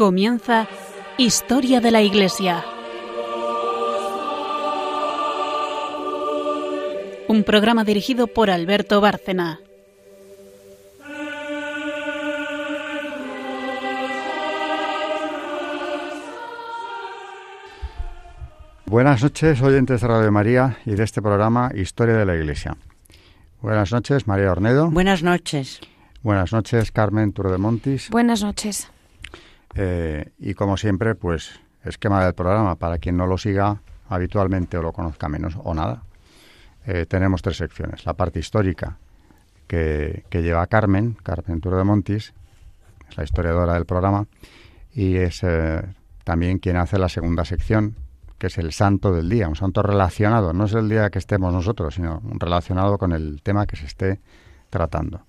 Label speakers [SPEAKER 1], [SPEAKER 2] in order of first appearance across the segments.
[SPEAKER 1] Comienza Historia de la Iglesia. Un programa dirigido por Alberto Bárcena.
[SPEAKER 2] Buenas noches, oyentes de Radio María y de este programa Historia de la Iglesia. Buenas noches, María Ornedo.
[SPEAKER 3] Buenas noches.
[SPEAKER 2] Buenas noches, Carmen Montis.
[SPEAKER 4] Buenas noches.
[SPEAKER 2] Eh, y como siempre, pues esquema del programa para quien no lo siga habitualmente o lo conozca menos o nada. Eh, tenemos tres secciones. La parte histórica que, lleva Carmen, Carmen Montis, es la historiadora del programa, y es eh, también quien hace la segunda sección, que es el santo del día, un santo relacionado, no es el día que estemos nosotros, sino relacionado con el tema que se esté tratando.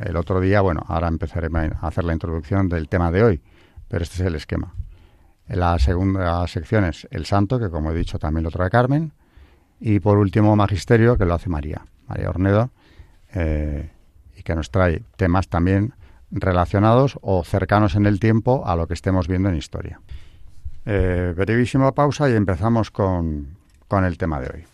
[SPEAKER 2] El otro día, bueno, ahora empezaré a hacer la introducción del tema de hoy, pero este es el esquema. La segunda sección es el santo, que como he dicho también lo trae Carmen, y por último magisterio, que lo hace María, María Ornedo, eh, y que nos trae temas también relacionados o cercanos en el tiempo a lo que estemos viendo en historia. Eh, brevísima pausa y empezamos con, con el tema de hoy.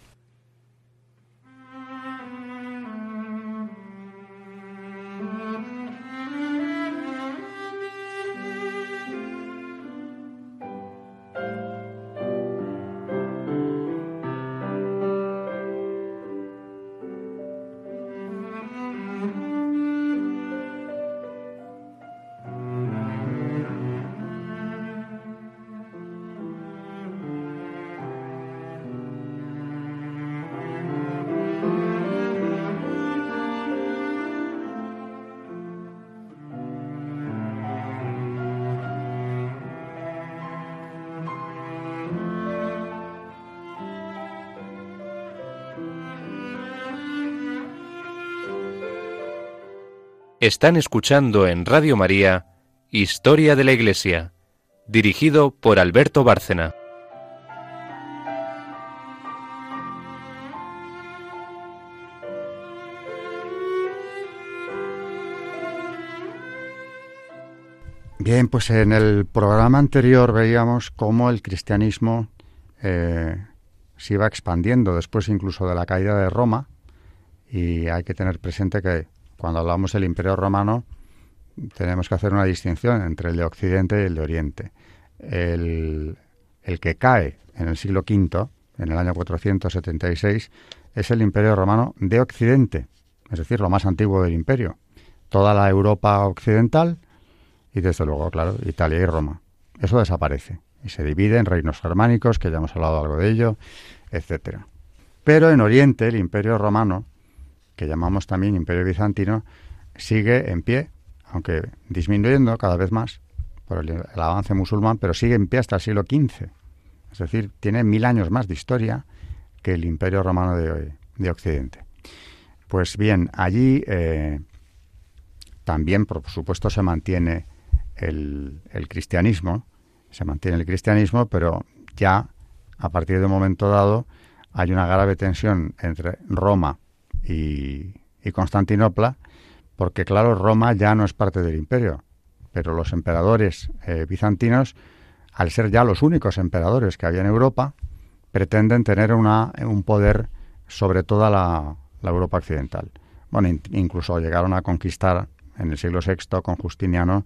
[SPEAKER 5] Están escuchando en Radio María Historia de la Iglesia, dirigido por Alberto Bárcena.
[SPEAKER 2] Bien, pues en el programa anterior veíamos cómo el cristianismo eh, se iba expandiendo después incluso de la caída de Roma y hay que tener presente que cuando hablamos del Imperio Romano, tenemos que hacer una distinción entre el de Occidente y el de Oriente. El, que cae en el siglo V, en el año 476, es el Imperio Romano de Occidente, es decir, lo más antiguo del imperio. Toda la Europa occidental y, desde luego, claro, Italia y Roma. Eso desaparece y se divide en reinos germánicos, que ya hemos hablado algo de ello, etcétera. Pero en Oriente, el Imperio Romano que llamamos también Imperio Bizantino, sigue en pie, aunque disminuyendo cada vez más por el, avance musulmán, pero sigue en pie hasta el siglo XV. Es decir, tiene mil años más de historia que el Imperio Romano de, Occidente. Pues bien, allí eh, también, por supuesto, se mantiene el, cristianismo, se mantiene el cristianismo, pero ya a partir de un momento dado hay una grave tensión entre Roma y, Constantinopla, porque claro, Roma ya no es parte del imperio, pero los emperadores eh, bizantinos, al ser ya los únicos emperadores que había en Europa, pretenden tener una, un poder sobre toda la, Europa occidental. Bueno, incluso llegaron a conquistar en el siglo VI con Justiniano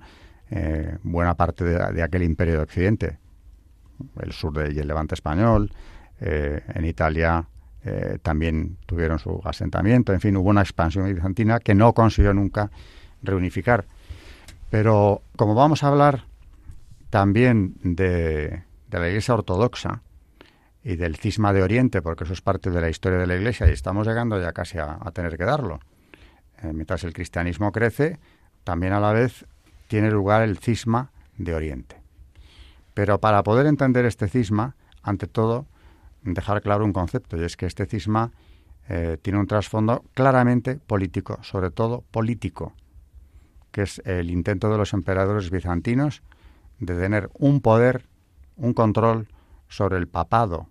[SPEAKER 2] eh, buena parte de, aquel imperio de Occidente, el sur de, y el levante español, eh, en Italia eh, también tuvieron su asentamiento, en fin, hubo una expansión bizantina que no consiguió nunca reunificar. Pero como vamos a hablar también de, la Iglesia Ortodoxa y del cisma de Oriente, porque eso es parte de la historia de la Iglesia y estamos llegando ya casi a, tener que darlo. Eh, mientras el cristianismo crece, también a la vez tiene lugar el cisma de Oriente. Pero para poder entender este cisma, ante todo, dejar claro un concepto, y es que este cisma eh, tiene un trasfondo claramente político, sobre todo político, que es el intento de los emperadores bizantinos de tener un poder, un control sobre el papado.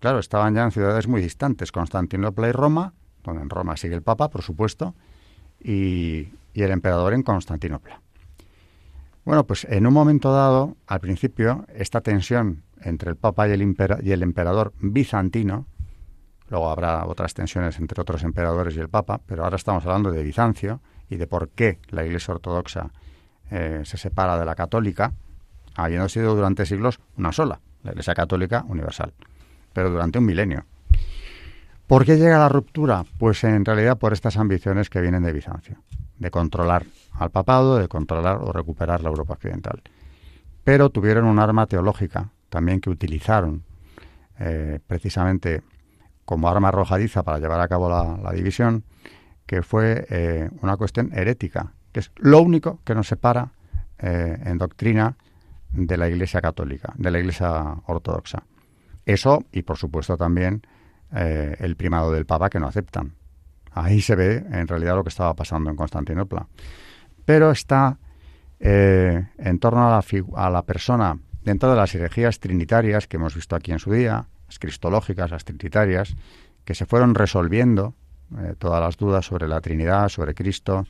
[SPEAKER 2] Claro, estaban ya en ciudades muy distantes, Constantinopla y Roma, donde en Roma sigue el Papa, por supuesto, y, y el emperador en Constantinopla. Bueno, pues en un momento dado, al principio, esta tensión entre el Papa y el, y el emperador bizantino, luego habrá otras tensiones entre otros emperadores y el Papa, pero ahora estamos hablando de Bizancio y de por qué la Iglesia Ortodoxa eh, se separa de la católica, habiendo sido durante siglos una sola, la Iglesia Católica Universal, pero durante un milenio. ¿Por qué llega la ruptura? Pues en realidad por estas ambiciones que vienen de Bizancio, de controlar al papado, de controlar o recuperar la Europa occidental. Pero tuvieron un arma teológica también que utilizaron eh, precisamente como arma arrojadiza para llevar a cabo la, división, que fue eh, una cuestión herética, que es lo único que nos separa eh, en doctrina de la Iglesia católica, de la Iglesia ortodoxa. Eso y, por supuesto, también el primado del Papa que no aceptan. Ahí se ve en realidad lo que estaba pasando en Constantinopla pero está en torno a la, a la, persona dentro de las herejías trinitarias que hemos visto aquí en su día, las cristológicas, las trinitarias, que se fueron resolviendo eh, todas las dudas sobre la Trinidad, sobre Cristo,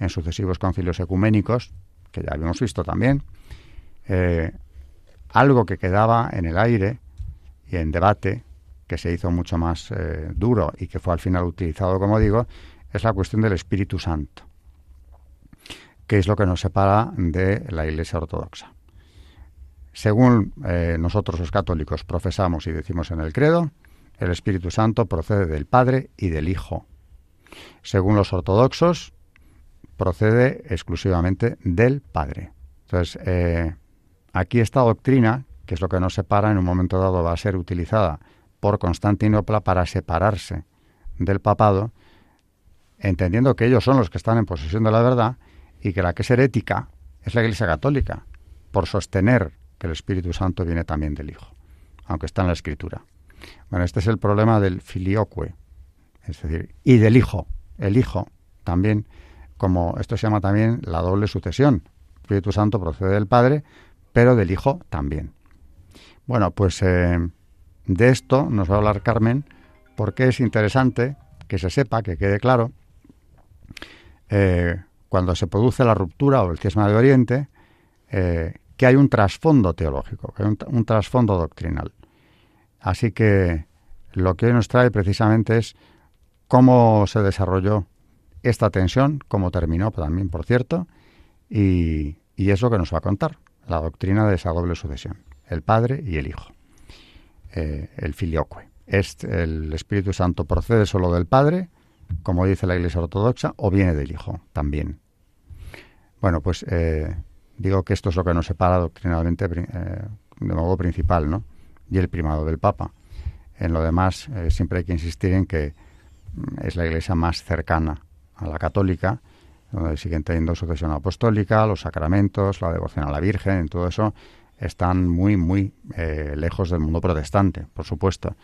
[SPEAKER 2] en sucesivos concilios ecuménicos, que ya habíamos visto también. Eh, algo que quedaba en el aire y en debate, que se hizo mucho más duro y que fue al final utilizado, como digo, es la cuestión del Espíritu Santo que es lo que nos separa de la Iglesia Ortodoxa. Según eh, nosotros los católicos profesamos y decimos en el credo, el Espíritu Santo procede del Padre y del Hijo. Según los ortodoxos, procede exclusivamente del Padre. Entonces, eh, aquí esta doctrina, que es lo que nos separa, en un momento dado va a ser utilizada por Constantinopla para separarse del papado, entendiendo que ellos son los que están en posesión de la verdad y que la que es herética es la Iglesia Católica, por sostener que el Espíritu Santo viene también del Hijo, aunque está en la Escritura. Bueno, este es el problema del filioque, es decir, y del Hijo. El Hijo también, como esto se llama también la doble sucesión. El Espíritu Santo procede del Padre, pero del Hijo también. Bueno, pues eh, de esto nos va a hablar Carmen, porque es interesante que se sepa, que quede claro, eh, cuando se produce la ruptura o el cisma de Oriente, eh, que hay un trasfondo teológico, que hay un, trasfondo doctrinal. Así que lo que hoy nos trae precisamente es cómo se desarrolló esta tensión, cómo terminó también, por cierto, y, lo que nos va a contar, la doctrina de esa doble sucesión, el Padre y el Hijo, eh, el filioque. el Espíritu Santo procede solo del Padre, como dice la Iglesia Ortodoxa, o viene del Hijo también. Bueno, pues eh, digo que esto es lo que nos separa doctrinalmente eh, de modo principal, ¿no? Y el primado del Papa. En lo demás, eh, siempre hay que insistir en que mm, es la Iglesia más cercana a la católica, donde siguen teniendo sucesión apostólica, los sacramentos, la devoción a la Virgen, en todo eso están muy, muy lejos del mundo protestante, por supuesto.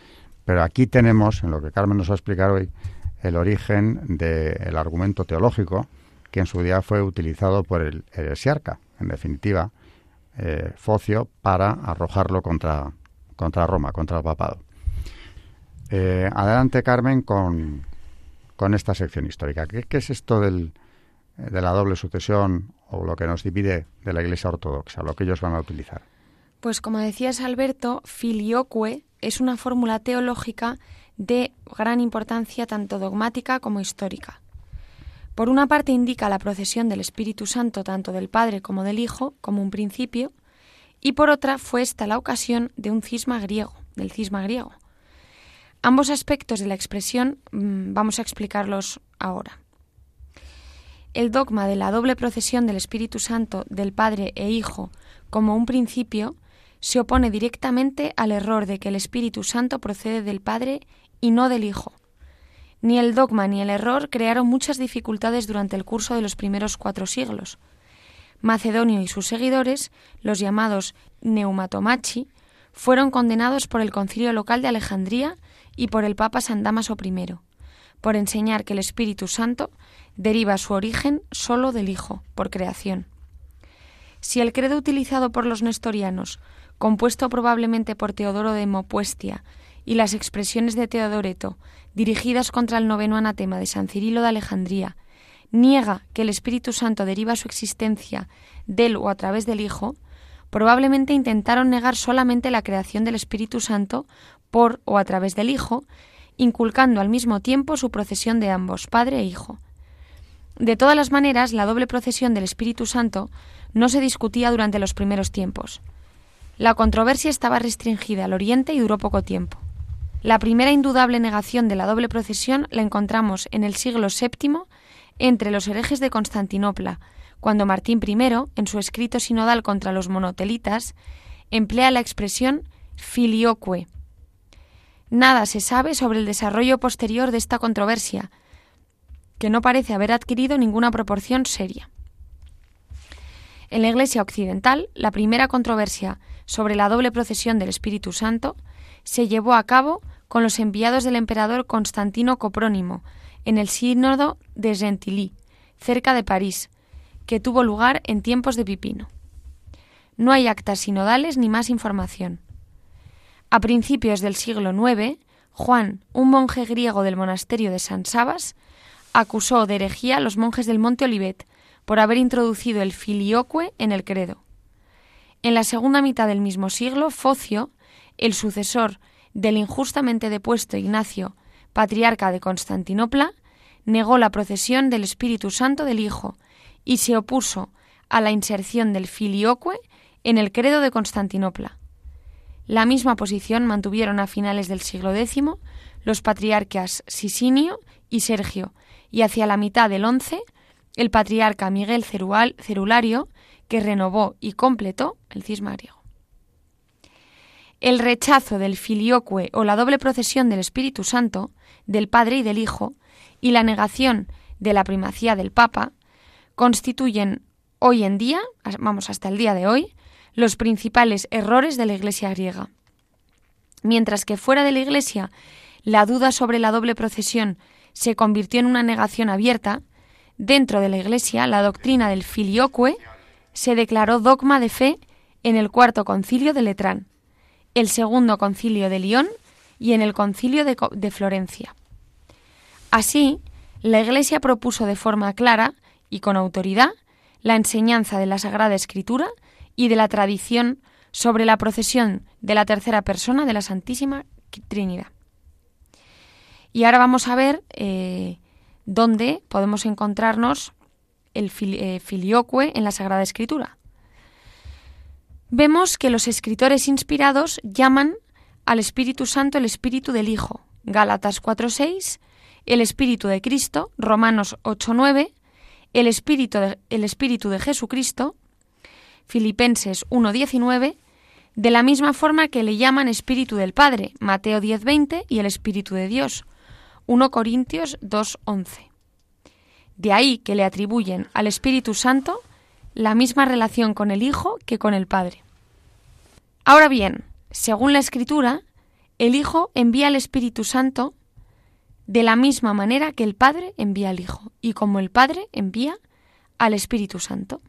[SPEAKER 2] Pero aquí tenemos, en lo que Carmen nos va a explicar hoy, el origen del argumento teológico que en su día fue utilizado por el heresiarca, en definitiva, eh, Focio, para arrojarlo contra, contra Roma, contra el papado. Eh, adelante, Carmen, con, con, esta sección histórica. ¿Qué, es esto del, de la doble sucesión o lo que nos divide de la Iglesia Ortodoxa, lo que ellos van a utilizar?
[SPEAKER 3] Pues como decías, Alberto, filioque es una fórmula teológica de gran importancia tanto dogmática como histórica. Por una parte indica la procesión del Espíritu Santo tanto del Padre como del Hijo como un principio, y por otra fue esta la ocasión de un cisma griego, del cisma griego. Ambos aspectos de la expresión mm, vamos a explicarlos ahora. El dogma de la doble procesión del Espíritu Santo del Padre e Hijo como un principio se opone directamente al error de que el Espíritu Santo procede del Padre y no del Hijo. Ni el dogma ni el error crearon muchas dificultades durante el curso de los primeros cuatro siglos. Macedonio y sus seguidores, los llamados Neumatomachi, fueron condenados por el concilio local de Alejandría y por el Papa San Damaso I, por enseñar que el Espíritu Santo deriva su origen sólo del Hijo, por creación. Si el credo utilizado por los nestorianos, compuesto probablemente por Teodoro de Mopuestia, y las expresiones de Teodoreto, dirigidas contra el noveno anatema de San Cirilo de Alejandría, niega que el Espíritu Santo deriva su existencia del o a través del Hijo, probablemente intentaron negar solamente la creación del Espíritu Santo por o a través del Hijo, inculcando al mismo tiempo su procesión de ambos, Padre e Hijo. De todas las maneras, la doble procesión del Espíritu Santo no se discutía durante los primeros tiempos. La controversia estaba restringida al Oriente y duró poco tiempo. La primera indudable negación de la doble procesión la encontramos en el siglo VII entre los herejes de Constantinopla, cuando Martín I, en su escrito sinodal contra los monotelitas, emplea la expresión filioque. Nada se sabe sobre el desarrollo posterior de esta controversia, que no parece haber adquirido ninguna proporción seria. En la Iglesia occidental, la primera controversia sobre la doble procesión del Espíritu Santo se llevó a cabo con los enviados del emperador Constantino Coprónimo en el sínodo de Gentilly, cerca de París, que tuvo lugar en tiempos de Pipino. No hay actas sinodales ni más información. A principios del siglo IX, Juan, un monje griego del monasterio de San Sabas, acusó de herejía a los monjes del Monte Olivet por haber introducido el filioque en el credo. En la segunda mitad del mismo siglo, Focio, el sucesor del injustamente depuesto Ignacio, patriarca de Constantinopla, negó la procesión del Espíritu Santo del Hijo y se opuso a la inserción del filioque en el credo de Constantinopla. La misma posición mantuvieron a finales del siglo X los patriarcas Sisinio y Sergio, y hacia la mitad del XI el patriarca Miguel Cerulario, que renovó y completó el cisma griego. El rechazo del filioque o la doble procesión del Espíritu Santo, del Padre y del Hijo, y la negación de la primacía del Papa, constituyen hoy en día, vamos hasta el día de hoy, los principales errores de la Iglesia griega. Mientras que fuera de la Iglesia la duda sobre la doble procesión se convirtió en una negación abierta, dentro de la Iglesia la doctrina del filioque se declaró dogma de fe en el cuarto concilio de Letrán, el segundo concilio de Lyon y en el concilio de, de Florencia. Así, la Iglesia propuso de forma clara y con autoridad la enseñanza de la Sagrada Escritura y de la tradición sobre la procesión de la tercera persona de la Santísima Trinidad. Y ahora vamos a ver eh, dónde podemos encontrarnos el eh, filioque en la Sagrada Escritura. Vemos que los escritores inspirados llaman al Espíritu Santo el Espíritu del Hijo, Gálatas 4.6, el Espíritu de Cristo, Romanos 8.9, el Espíritu el Espíritu de Jesucristo, Filipenses 1.19, de la misma forma que le llaman Espíritu del Padre, Mateo 10.20, y el Espíritu de Dios, 1 Corintios 2.11. De ahí que le atribuyen al Espíritu Santo la misma relación con el Hijo que con el Padre. Ahora bien, según la Escritura, el Hijo envía al Espíritu Santo de la misma manera que el Padre envía al Hijo y como el Padre envía al Espíritu Santo.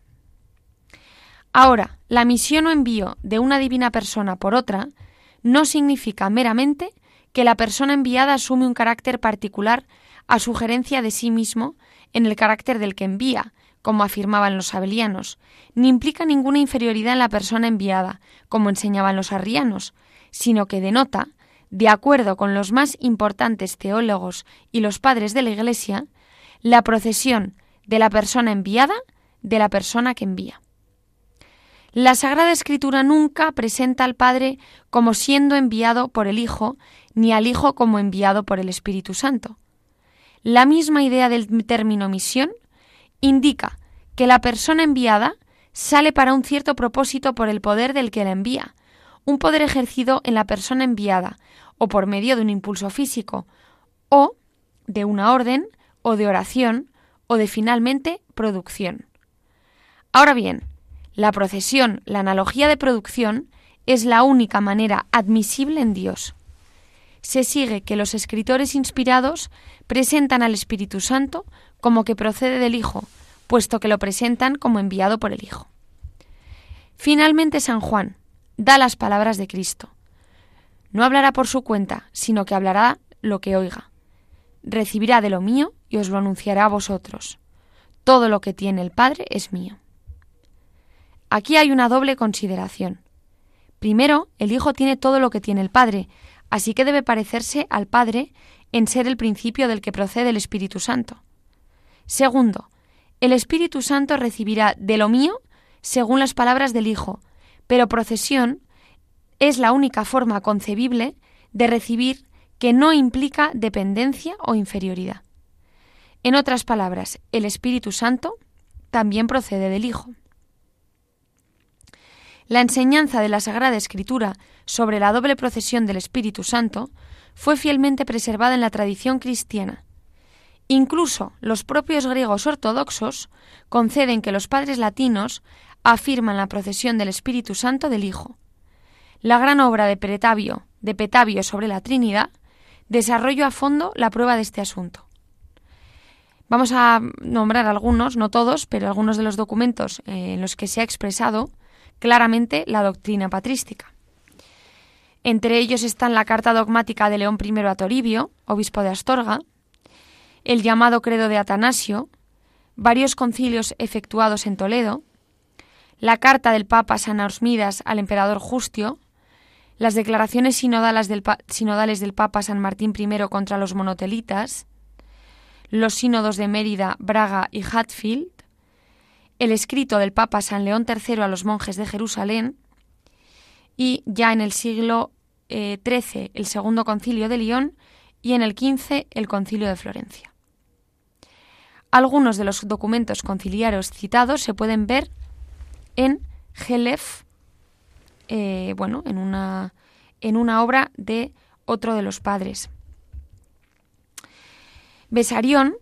[SPEAKER 3] Ahora, la misión o envío de una divina persona por otra no significa meramente que la persona enviada asume un carácter particular a sugerencia de sí mismo en el carácter del que envía, como afirmaban los abelianos, ni implica ninguna inferioridad en la persona enviada, como enseñaban los arrianos, sino que denota, de acuerdo con los más importantes teólogos y los padres de la Iglesia, la procesión de la persona enviada de la persona que envía. La Sagrada Escritura nunca presenta al Padre como siendo enviado por el Hijo, ni al Hijo como enviado por el Espíritu Santo. La misma idea del término misión indica que la persona enviada sale para un cierto propósito por el poder del que la envía, un poder ejercido en la persona enviada, o por medio de un impulso físico, o de una orden, o de oración, o de finalmente producción. Ahora bien, la procesión, la analogía de producción, es la única manera admisible en Dios. Se sigue que los escritores inspirados presentan al Espíritu Santo como que procede del Hijo, puesto que lo presentan como enviado por el Hijo. Finalmente San Juan da las palabras de Cristo. No hablará por su cuenta, sino que hablará lo que oiga. Recibirá de lo mío y os lo anunciará a vosotros. Todo lo que tiene el Padre es mío. Aquí hay una doble consideración. Primero, el Hijo tiene todo lo que tiene el Padre, así que debe parecerse al Padre en ser el principio del que procede el Espíritu Santo. Segundo, el Espíritu Santo recibirá de lo mío según las palabras del Hijo, pero procesión es la única forma concebible de recibir que no implica dependencia o inferioridad. En otras palabras, el Espíritu Santo también procede del Hijo. La enseñanza de la Sagrada Escritura sobre la doble procesión del Espíritu Santo fue fielmente preservada en la tradición cristiana. Incluso los propios griegos ortodoxos conceden que los padres latinos afirman la procesión del Espíritu Santo del Hijo. La gran obra de Petavio, de Petavio sobre la Trinidad desarrolló a fondo la prueba de este asunto. Vamos a nombrar algunos, no todos, pero algunos de los documentos en los que se ha expresado claramente la doctrina patrística. Entre ellos están la carta dogmática de León I a Toribio, obispo de Astorga, el llamado credo de Atanasio, varios concilios efectuados en Toledo, la carta del Papa San Ausmidas al emperador Justio, las declaraciones sinodales del, sinodales del Papa San Martín I contra los monotelitas, los sínodos de Mérida, Braga y Hatfield, el escrito del Papa San León III a los monjes de Jerusalén y ya en el siglo Eh, el segundo concilio de Lyon y en el XV el concilio de Florencia. Algunos de los documentos conciliarios citados se pueden ver en Gelef, eh, bueno, en una, en una obra de otro de los padres. Besarión,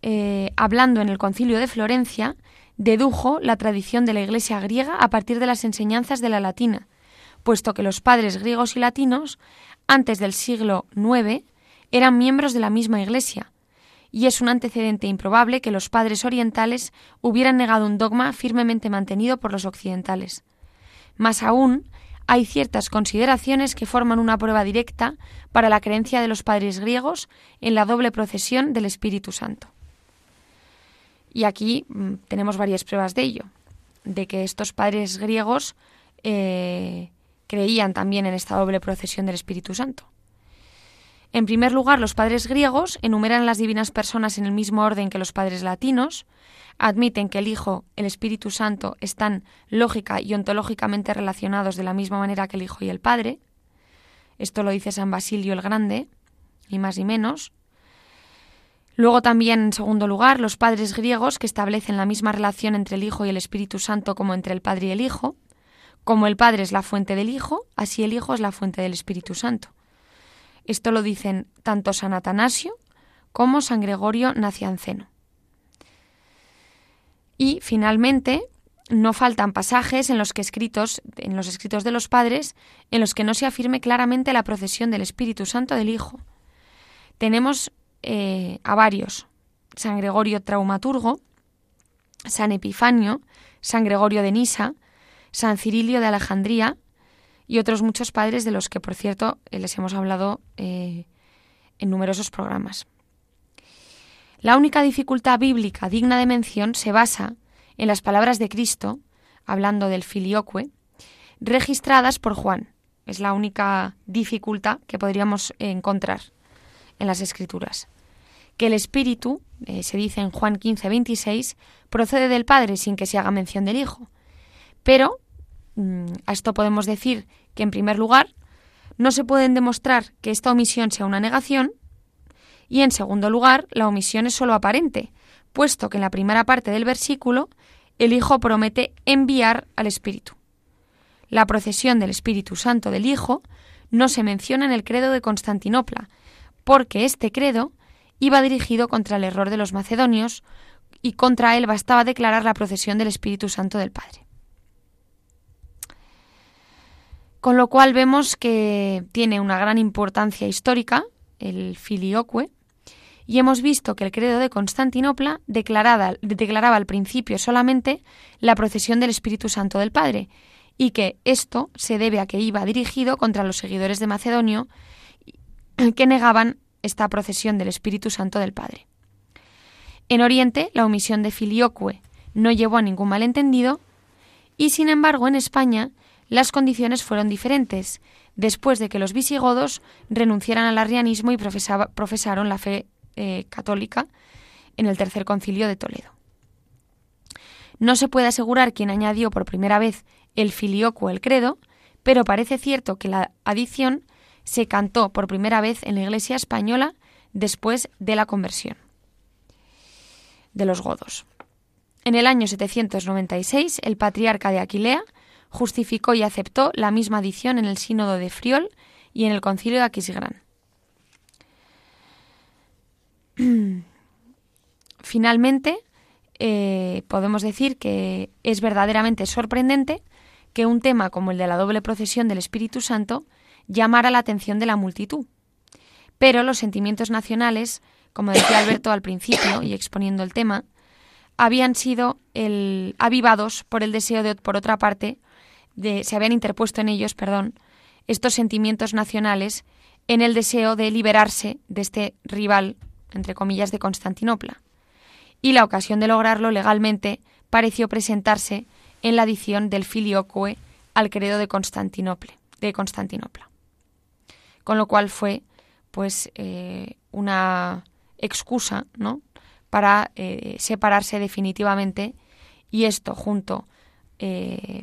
[SPEAKER 3] eh, hablando en el concilio de Florencia, dedujo la tradición de la Iglesia griega a partir de las enseñanzas de la latina, puesto que los padres griegos y latinos, antes del siglo IX, eran miembros de la misma Iglesia, y es un antecedente improbable que los padres orientales hubieran negado un dogma firmemente mantenido por los occidentales. Más aún, hay ciertas consideraciones que forman una prueba directa para la creencia de los padres griegos en la doble procesión del Espíritu Santo. Y aquí mm, tenemos varias pruebas de ello, de que estos padres griegos eh, creían también en esta doble procesión del Espíritu Santo. En primer lugar, los padres griegos enumeran las divinas personas en el mismo orden que los padres latinos, admiten que el Hijo, el Espíritu Santo están lógica y ontológicamente relacionados de la misma manera que el Hijo y el Padre. Esto lo dice San Basilio el Grande, y más y menos. Luego también, en segundo lugar, los padres griegos que establecen la misma relación entre el Hijo y el Espíritu Santo como entre el Padre y el Hijo. Como el Padre es la fuente del Hijo, así el Hijo es la fuente del Espíritu Santo. Esto lo dicen tanto San Atanasio como San Gregorio Nacianceno. Y finalmente, no faltan pasajes en los que escritos, en los escritos de los padres, en los que no se afirme claramente la procesión del Espíritu Santo del Hijo. Tenemos eh, a varios: San Gregorio Traumaturgo, San Epifanio, San Gregorio de Nisa, San Cirilio de Alejandría, y otros muchos padres de los que, por cierto, eh, les hemos hablado eh, en numerosos programas. La única dificultad bíblica digna de mención se basa en las palabras de Cristo, hablando del filioque, registradas por Juan. Es la única dificultad que podríamos encontrar en las Escrituras. Que el Espíritu, eh, se dice en Juan 15, 26, procede del Padre sin que se haga mención del Hijo. Pero Mm, a esto podemos decir que, en primer lugar, no se pueden demostrar que esta omisión sea una negación y, en segundo lugar, la omisión es sólo aparente, puesto que en la primera parte del versículo el Hijo promete enviar al Espíritu. La procesión del Espíritu Santo del Hijo no se menciona en el credo de Constantinopla, porque este credo iba dirigido contra el error de los macedonios y contra él bastaba declarar la procesión del Espíritu Santo del Padre. Con lo cual vemos que tiene una gran importancia histórica el filioque y hemos visto que el credo de Constantinopla declaraba al principio solamente la procesión del Espíritu Santo del Padre y que esto se debe a que iba dirigido contra los seguidores de Macedonio que negaban esta procesión del Espíritu Santo del Padre. En Oriente, la omisión de Filioque no llevó a ningún malentendido y, sin embargo, en España las condiciones fueron diferentes, después de que los visigodos renunciaran al arrianismo y profesaron la fe eh, católica en el Tercer Concilio de Toledo. No se puede asegurar quién añadió por primera vez el filioquo el credo, pero parece cierto que la adición se cantó por primera vez en la Iglesia española después de la conversión de los godos. En el año 796, el patriarca de Aquilea justificó y aceptó la misma adición en el sínodo de Friol y en el concilio de Aquisgrán. Finalmente, eh, podemos decir que es verdaderamente sorprendente que un tema como el de la doble procesión del Espíritu Santo llamara la atención de la multitud. Pero los sentimientos nacionales, como decía Alberto al principio y exponiendo el tema, habían sido el, avivados por el deseo de, por otra parte, se habían interpuesto en ellos, perdón, estos sentimientos nacionales en el deseo de liberarse de este rival, entre comillas, de Constantinopla. Y la ocasión de lograrlo legalmente pareció presentarse en la adición del filioque al credo de Constantinopla, de Constantinopla. Con lo cual fue, pues, eh, una excusa, ¿no? para eh, separarse definitivamente y esto junto eh,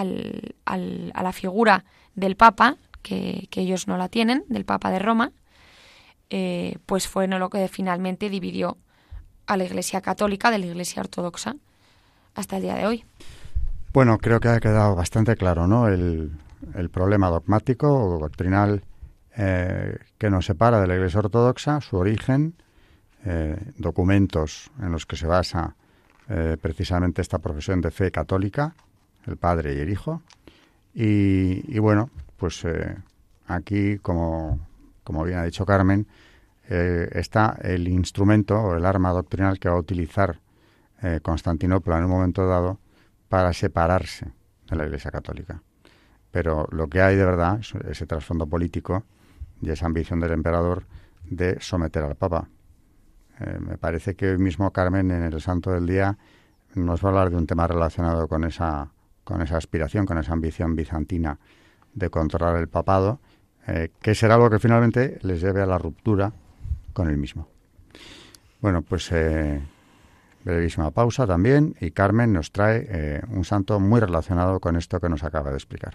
[SPEAKER 3] al, al, a la figura del Papa, que, ellos no la tienen, del Papa de Roma, eh, pues fue lo que finalmente dividió a la Iglesia Católica de la Iglesia Ortodoxa hasta el día de hoy.
[SPEAKER 2] Bueno, creo que ha quedado bastante claro ¿no? el, el problema dogmático o doctrinal que nos separa de la Iglesia Ortodoxa, su origen, eh, documentos en los que se basa eh, precisamente esta profesión de fe católica, el Padre y el Hijo. Y, bueno, pues eh, aquí, como, como bien ha dicho Carmen, está el instrumento o el arma doctrinal que va a utilizar Constantinopla en un momento dado para separarse de la Iglesia Católica. Pero lo que hay de verdad es ese trasfondo político y esa ambición del emperador de someter al Papa. Eh, me parece que hoy mismo Carmen en el Santo del Día nos va a hablar de un tema relacionado con esa, con esa aspiración, con esa ambición bizantina de controlar el papado, eh, que será lo que finalmente les lleve a la ruptura con el mismo. Bueno, pues eh, brevísima pausa también y Carmen nos trae un santo muy relacionado con esto que nos acaba de explicar.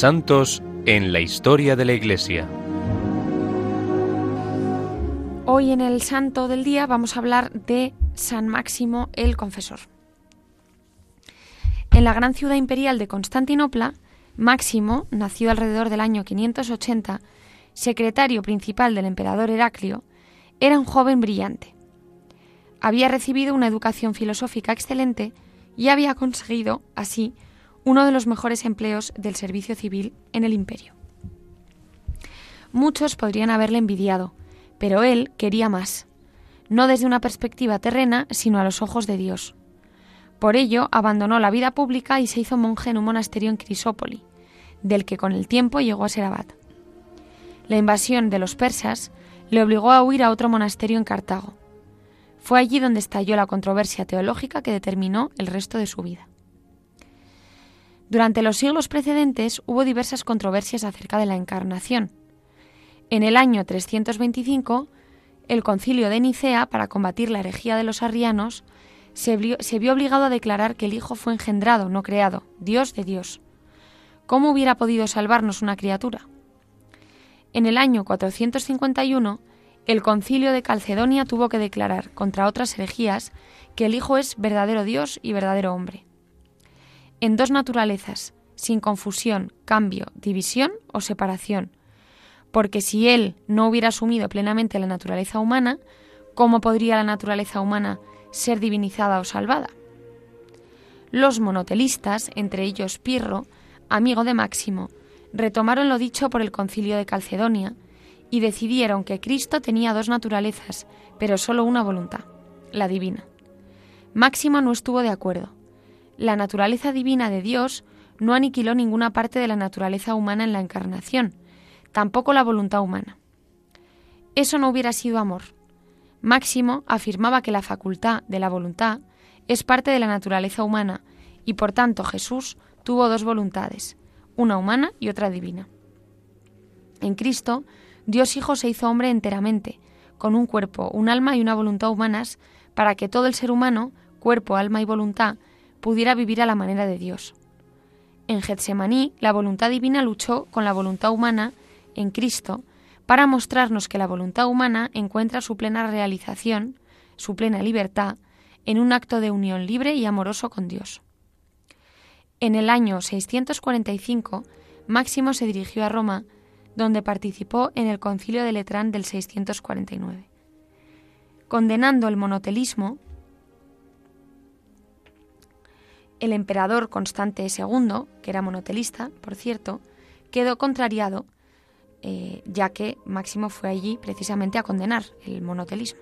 [SPEAKER 5] Santos en la historia de la Iglesia.
[SPEAKER 3] Hoy en el Santo del Día vamos a hablar de San Máximo el Confesor. En la gran ciudad imperial de Constantinopla, Máximo nació alrededor del año 580, secretario principal del emperador Heraclio, era un joven brillante. Había recibido una educación filosófica excelente y había conseguido, así, uno de los mejores empleos del servicio civil en el imperio. Muchos podrían haberle envidiado, pero él quería más, no desde una perspectiva terrena, sino a los ojos de Dios. Por ello, abandonó la vida pública y se hizo monje en un monasterio en Crisópoli, del que con el tiempo llegó a ser abad. La invasión de los persas le obligó a huir a otro monasterio en Cartago. Fue allí donde estalló la controversia teológica que determinó el resto de su vida. Durante los siglos precedentes hubo diversas controversias acerca de la encarnación. En el año 325, el concilio de Nicea, para combatir la herejía de los arrianos, se vio, obligado a declarar que el Hijo fue engendrado, no creado, Dios de Dios. ¿Cómo hubiera podido salvarnos una criatura? En el año 451, el concilio de Calcedonia tuvo que declarar, contra otras herejías, que el Hijo es verdadero Dios y verdadero hombre. En dos naturalezas, sin confusión, cambio, división o separación, porque si Él no hubiera asumido plenamente la naturaleza humana, ¿cómo podría la naturaleza humana ser divinizada o salvada? Los monotelistas, entre ellos Pirro, amigo de Máximo, retomaron lo dicho por el concilio de Calcedonia y decidieron que Cristo tenía dos naturalezas, pero solo una voluntad, la divina. Máximo no estuvo de acuerdo. La naturaleza divina de Dios no aniquiló ninguna parte de la naturaleza humana en la encarnación, tampoco la voluntad humana. Eso no hubiera sido amor. Máximo afirmaba que la facultad de la voluntad es parte de la naturaleza humana y por tanto Jesús tuvo dos voluntades, una humana y otra divina. En Cristo, Dios Hijo se hizo hombre enteramente, con un cuerpo, un alma y una voluntad humanas, para que todo el ser humano, cuerpo, alma y voluntad, pudiera vivir a la manera de Dios. En Getsemaní, la voluntad divina luchó con la voluntad humana en Cristo para mostrarnos que la voluntad humana encuentra su plena realización, su plena libertad, en un acto de unión libre y amoroso con Dios. En el año 645, Máximo se dirigió a Roma, donde participó en el concilio de Letrán del 649. Condenando el monotelismo, el emperador Constante II, que era monotelista, por cierto, quedó contrariado, eh, ya que Máximo fue allí precisamente a condenar el monotelismo.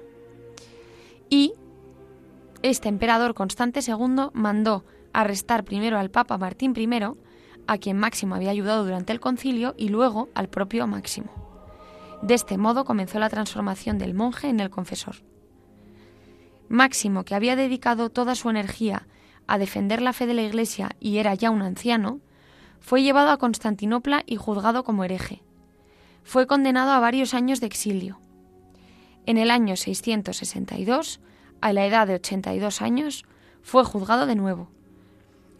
[SPEAKER 3] Y este emperador Constante II mandó arrestar primero al Papa Martín I, a quien Máximo había ayudado durante el concilio, y luego al propio Máximo. De este modo comenzó la transformación del monje en el confesor. Máximo, que había dedicado toda su energía a defender la fe de la Iglesia y era ya un anciano, fue llevado a Constantinopla y juzgado como hereje. Fue condenado a varios años de exilio. En el año 662, a la edad de 82 años, fue juzgado de nuevo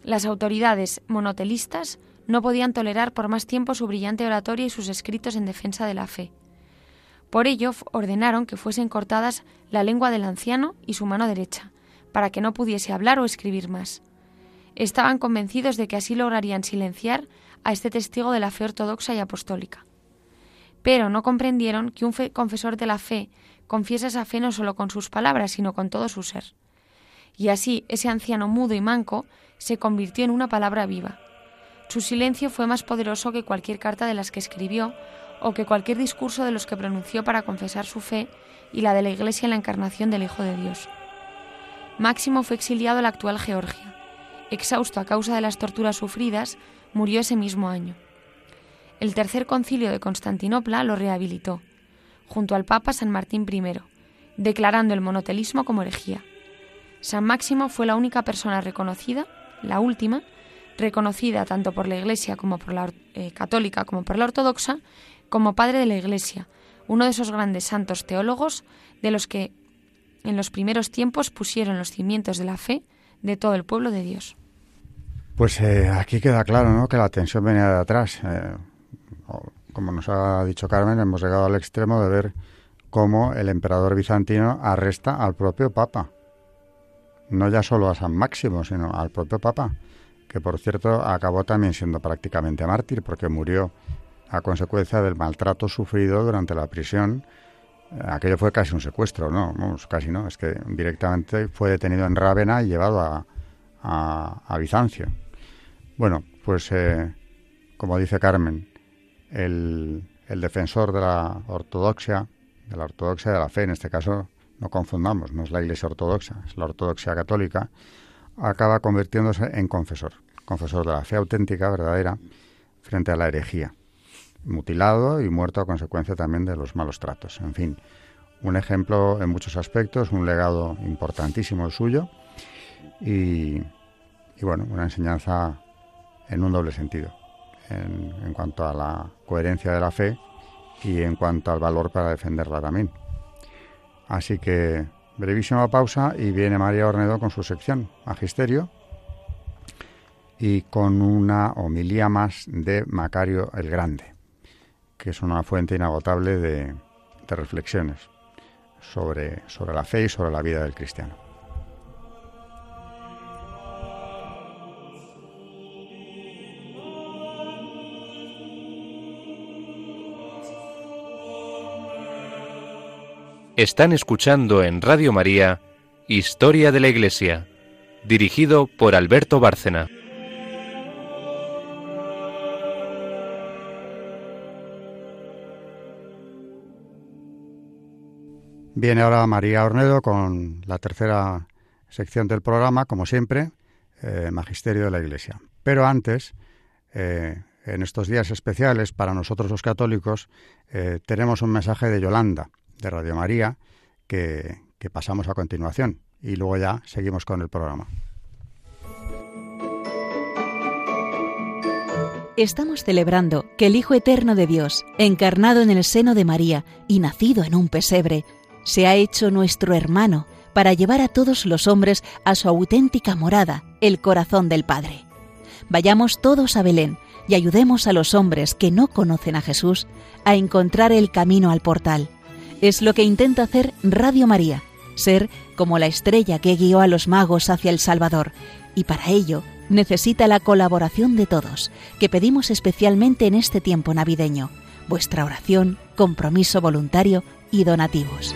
[SPEAKER 3] las autoridades monotelistas no podían tolerar por más tiempo su brillante oratoria y sus escritos en defensa de la fe. Por ello ordenaron que fuesen cortadas la lengua del anciano y su mano derecha, para que no pudiese hablar o escribir más. Estaban convencidos de que así lograrían silenciar a este testigo de la fe ortodoxa y apostólica. Pero no comprendieron que un confesor de la fe confiesa esa fe no solo con sus palabras, sino con todo su ser. Y así ese anciano mudo y manco se convirtió en una palabra viva. Su silencio fue más poderoso que cualquier carta de las que escribió o que cualquier discurso de los que pronunció para confesar su fe y la de la Iglesia en la encarnación del Hijo de Dios. Máximo fue exiliado a la actual Georgia. Exhausto a causa de las torturas sufridas, murió ese mismo año. El tercer concilio de Constantinopla lo rehabilitó, junto al Papa San Martín I, declarando el monotelismo como herejía. San Máximo fue la única persona reconocida la última, reconocida tanto por la Iglesia como por la eh, católica como por la ortodoxa, como padre de la Iglesia, uno de esos grandes santos teólogos de los que en los primeros tiempos pusieron los cimientos de la fe de todo el pueblo de Dios.
[SPEAKER 2] Pues eh, aquí queda claro ¿no? que la tensión venía de atrás. Eh, como nos ha dicho Carmen, hemos llegado al extremo de ver cómo el emperador bizantino arresta al propio Papa no ya solo a San Máximo, sino al propio Papa, que por cierto acabó también siendo prácticamente mártir porque murió a consecuencia del maltrato sufrido durante la prisión. Aquello fue casi un secuestro, no, casi no, es que directamente fue detenido en Rávena y llevado a, Bizancio. Bueno, pues eh, como dice Carmen, el, el defensor de la ortodoxia, de la ortodoxia de la fe, en este caso no confundamos, no es la Iglesia ortodoxa, es la ortodoxia católica, acaba convirtiéndose en confesor, confesor de la fe auténtica, verdadera, frente a la herejía. Mutilado y muerto a consecuencia también de los malos tratos. En fin, un ejemplo en muchos aspectos, un legado importantísimo el suyo y, bueno, una enseñanza en un doble sentido, en, cuanto a la coherencia de la fe y en cuanto al valor para defenderla también. Así que brevísima pausa y viene María Ornedo con su sección Magisterio y con una homilía más de Macario el Grande, que es una fuente inagotable de, reflexiones sobre, sobre la fe y sobre la vida del cristiano.
[SPEAKER 5] Están escuchando en Radio María Historia de la Iglesia, dirigido por Alberto Bárcena.
[SPEAKER 2] Viene ahora María Ornedo con la tercera sección del programa, como siempre, eh, Magisterio de la Iglesia. Pero antes, eh, en estos días especiales para nosotros los católicos, eh, tenemos un mensaje de Yolanda, de Radio María, que, que pasamos a continuación. Y luego ya seguimos con el programa.
[SPEAKER 1] Estamos celebrando que el Hijo Eterno de Dios, encarnado en el seno de María y nacido en un pesebre, se ha hecho nuestro hermano para llevar a todos los hombres a su auténtica morada, el corazón del Padre. Vayamos todos a Belén y ayudemos a los hombres que no conocen a Jesús a encontrar el camino al portal. Es lo que intenta hacer Radio María, ser como la estrella que guió a los magos hacia el Salvador, y para ello necesita la colaboración de todos, que pedimos especialmente en este tiempo navideño, vuestra oración, compromiso voluntario y donativos.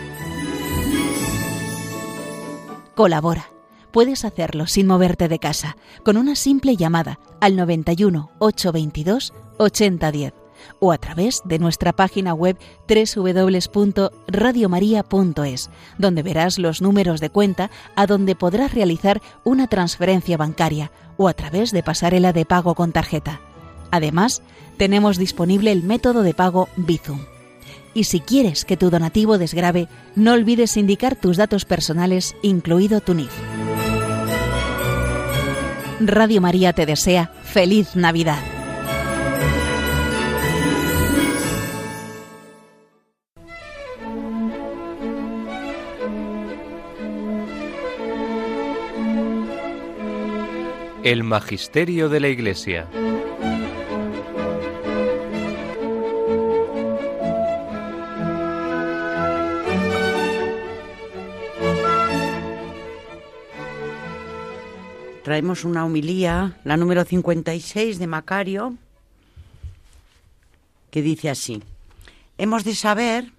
[SPEAKER 1] Colabora. Puedes hacerlo sin moverte de casa, con una simple llamada al 91 822 8010 o a través de nuestra página web www.radiomaria.es, donde verás los números de cuenta a donde podrás realizar una transferencia bancaria o a través de pasarela de pago con tarjeta. Además, tenemos disponible el método de pago Bizum. Y si quieres que tu donativo desgrabe, no olvides indicar tus datos personales, incluido tu NIF. Radio María te desea feliz Navidad.
[SPEAKER 5] El Magisterio de la Iglesia.
[SPEAKER 4] Traemos una humilía, la número 56 de Macario, que dice así, hemos de saber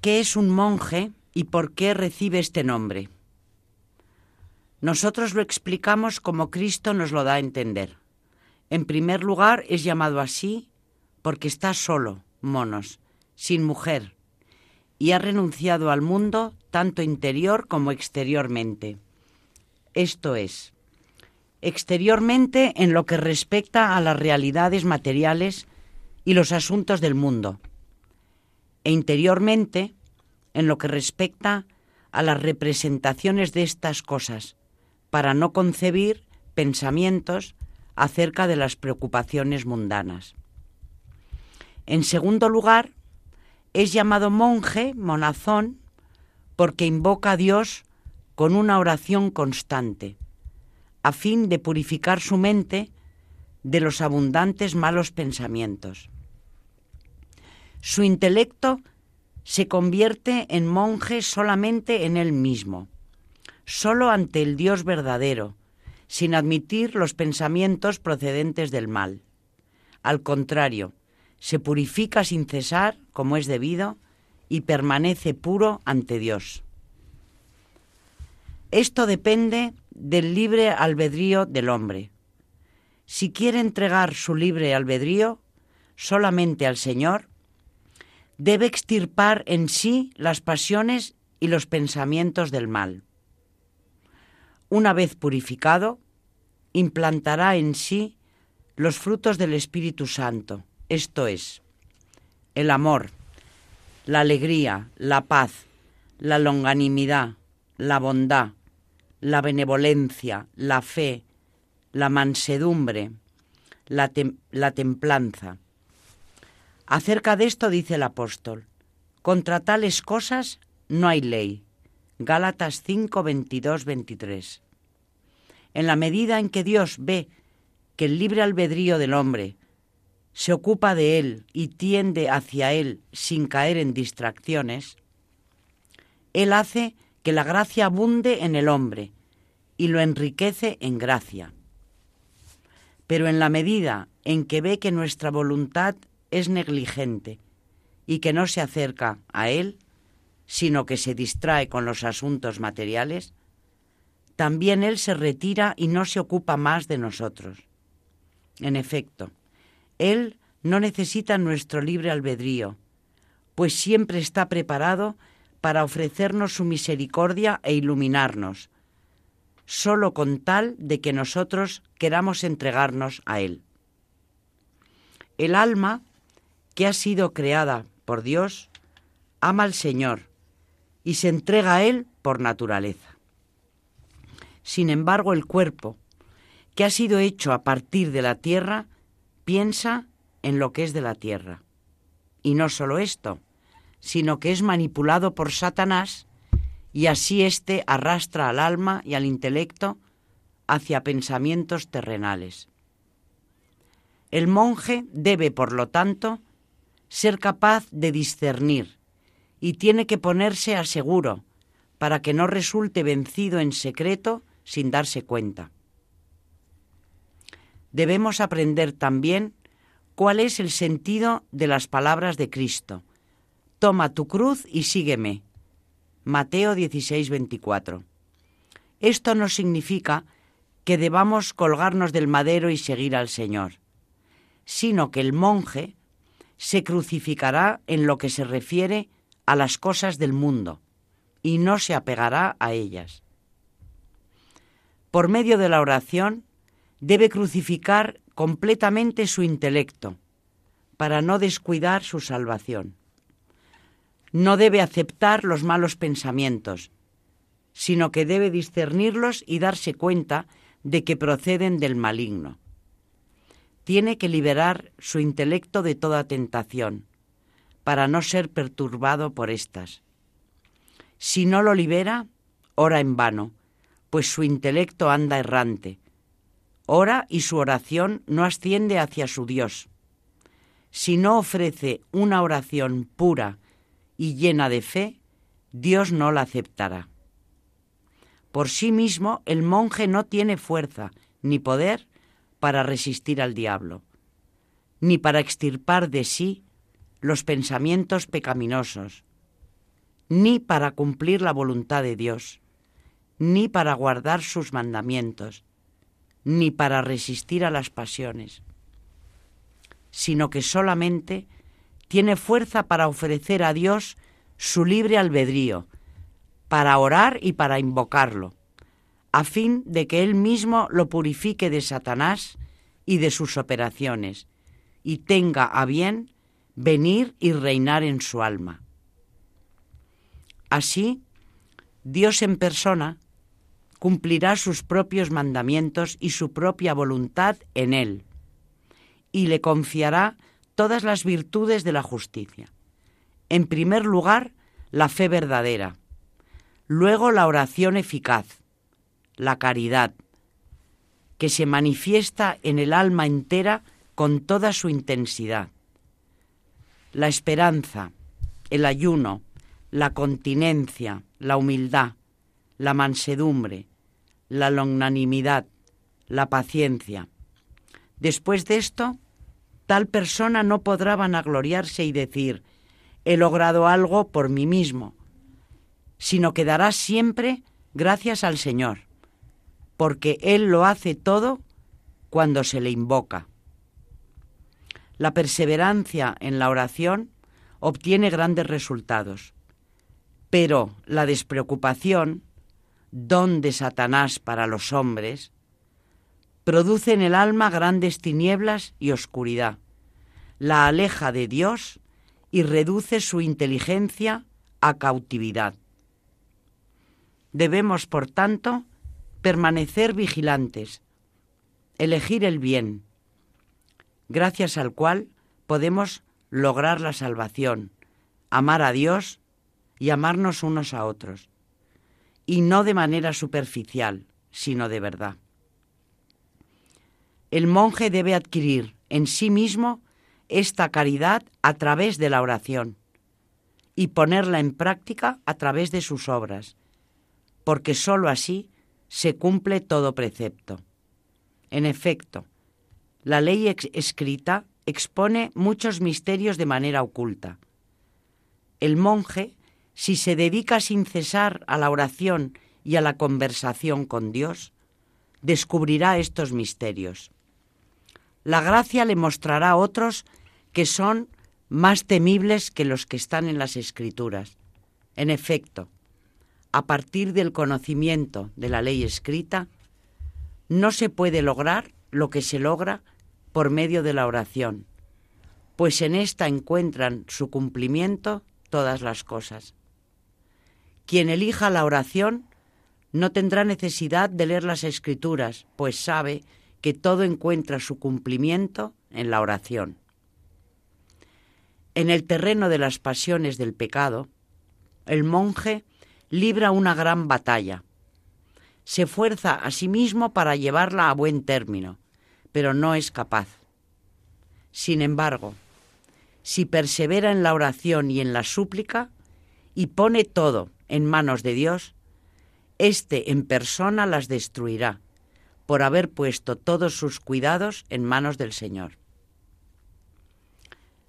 [SPEAKER 4] qué es un monje y por qué recibe este nombre. Nosotros lo explicamos como Cristo nos lo da a entender. En primer lugar, es llamado así porque está solo, monos, sin mujer, y ha renunciado al mundo tanto interior como exteriormente. Esto es, exteriormente en lo que respecta a las realidades materiales y los asuntos del mundo, e interiormente en lo que respecta a las representaciones de estas cosas, para no concebir pensamientos acerca de las preocupaciones mundanas. En segundo lugar, es llamado monje, monazón, porque invoca a Dios con una oración constante a fin de purificar su mente de los abundantes malos pensamientos. Su intelecto se convierte en monje solamente en él mismo, solo ante el Dios verdadero, sin admitir los pensamientos procedentes del mal. Al contrario, se purifica sin cesar, como es debido, y permanece puro ante Dios. Esto depende del libre albedrío del hombre. Si quiere entregar su libre albedrío solamente al Señor, debe extirpar en sí las pasiones y los pensamientos del mal. Una vez purificado, implantará en sí los frutos del Espíritu Santo, esto es, el amor, la alegría, la paz, la longanimidad, la bondad, la benevolencia, la fe, la mansedumbre, la, la templanza. Acerca de esto dice el apóstol, contra tales cosas no hay ley. Gálatas 5, 22, 23. En la medida en que Dios ve que el libre albedrío del hombre se ocupa de él y tiende hacia él sin caer en distracciones, Él hace que la gracia abunde en el hombre y lo enriquece en gracia. Pero en la medida en que ve que nuestra voluntad es negligente y que no se acerca a Él, sino que se distrae con los asuntos materiales, también Él se retira y no se ocupa más de nosotros. En efecto, Él no necesita nuestro libre albedrío, pues siempre está preparado para ofrecernos su misericordia e iluminarnos, solo con tal de que nosotros queramos entregarnos a Él. El alma, que ha sido creada por Dios, ama al Señor y se entrega a Él por naturaleza. Sin embargo, el cuerpo, que ha sido hecho a partir de la tierra, piensa en lo que es de la tierra. Y no solo esto, sino que es manipulado por Satanás y así éste arrastra al alma y al intelecto hacia pensamientos terrenales. El monje debe, por lo tanto, ser capaz de discernir y tiene que ponerse a seguro para que no resulte vencido en secreto sin darse cuenta. Debemos aprender también cuál es el sentido de las palabras de Cristo, Toma tu cruz y sígueme. Mateo 16, 24. Esto no significa que debamos colgarnos del madero y seguir al Señor, sino que el monje se crucificará en lo que se refiere a las cosas del mundo y no se apegará a ellas. Por medio de la oración debe crucificar completamente su intelecto para no descuidar su salvación no debe aceptar los malos pensamientos, sino que debe discernirlos y darse cuenta de que proceden del maligno. Tiene que liberar su intelecto de toda tentación, para no ser perturbado por éstas. Si no lo libera, ora en vano, pues su intelecto anda errante. Ora y su oración no asciende hacia su Dios. Si no ofrece una oración pura, y llena de fe, Dios no la aceptará. Por sí mismo el monje no tiene fuerza ni poder para resistir al diablo, ni para extirpar de sí los pensamientos pecaminosos, ni para cumplir la voluntad de Dios, ni para guardar sus mandamientos, ni para resistir a las pasiones, sino que solamente tiene fuerza para ofrecer a Dios su libre albedrío, para orar y para invocarlo, a fin de que Él mismo lo purifique de Satanás y de sus operaciones, y tenga a bien venir y reinar en su alma. Así, Dios en persona cumplirá sus propios mandamientos y su propia voluntad en él, y le confiará todas las virtudes de la justicia. En primer lugar, la fe verdadera, luego la oración eficaz, la caridad, que se manifiesta en el alma entera con toda su intensidad, la esperanza, el ayuno, la continencia, la humildad, la mansedumbre, la longanimidad, la paciencia. Después de esto, tal persona no podrá vanagloriarse y decir, he logrado algo por mí mismo, sino que dará siempre gracias al Señor, porque Él lo hace todo cuando se le invoca. La perseverancia en la oración obtiene grandes resultados, pero la despreocupación, don de Satanás para los hombres, produce en el alma grandes tinieblas y oscuridad, la aleja de Dios y reduce su inteligencia a cautividad. Debemos, por tanto, permanecer vigilantes, elegir el bien, gracias al cual podemos lograr la salvación, amar a Dios y amarnos unos a otros, y no de manera superficial, sino de verdad. El monje debe adquirir en sí mismo esta caridad a través de la oración y ponerla en práctica a través de sus obras, porque sólo así se cumple todo precepto. En efecto, la ley escrita expone muchos misterios de manera oculta. El monje, si se dedica sin cesar a la oración y a la conversación con Dios, descubrirá estos misterios. La gracia le mostrará otros que son más temibles que los que están en las escrituras. En efecto, a partir del conocimiento de la ley escrita, no se puede lograr lo que se logra por medio de la oración, pues en ésta encuentran su cumplimiento todas las cosas. Quien elija la oración no tendrá necesidad de leer las escrituras, pues sabe todo encuentra su cumplimiento en la oración. En el terreno de las pasiones del pecado, el monje libra una gran batalla. Se fuerza a sí mismo para llevarla a buen término, pero no es capaz. Sin embargo, si persevera en la oración y en la súplica y pone todo en manos de Dios, éste en persona las destruirá por haber puesto todos sus cuidados en manos del Señor.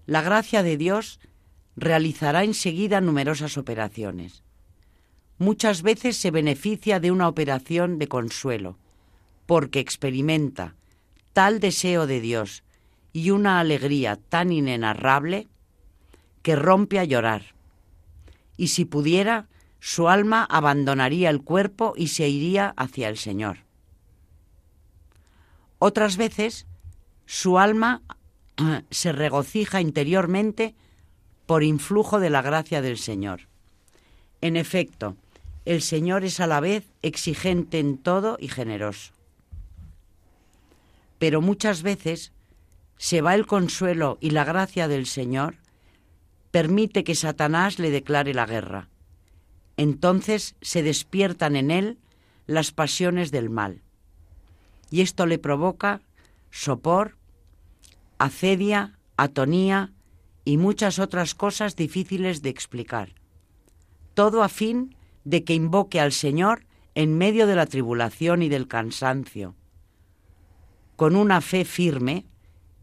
[SPEAKER 4] La gracia de Dios realizará enseguida numerosas operaciones. Muchas veces se beneficia de una operación de consuelo, porque experimenta tal deseo de Dios y una alegría tan inenarrable que rompe a llorar. Y si pudiera, su alma abandonaría el cuerpo y se iría hacia el Señor. Otras veces, su alma se regocija interiormente por influjo de la gracia del Señor. En efecto, el Señor es a la vez exigente en todo y generoso. Pero muchas veces se va el consuelo y la gracia del Señor, permite que Satanás le declare la guerra. Entonces se despiertan en él las pasiones del mal. Y esto le provoca sopor, acedia, atonía y muchas otras cosas difíciles de explicar. Todo a fin de que invoque al Señor en medio de la tribulación y del cansancio, con una fe firme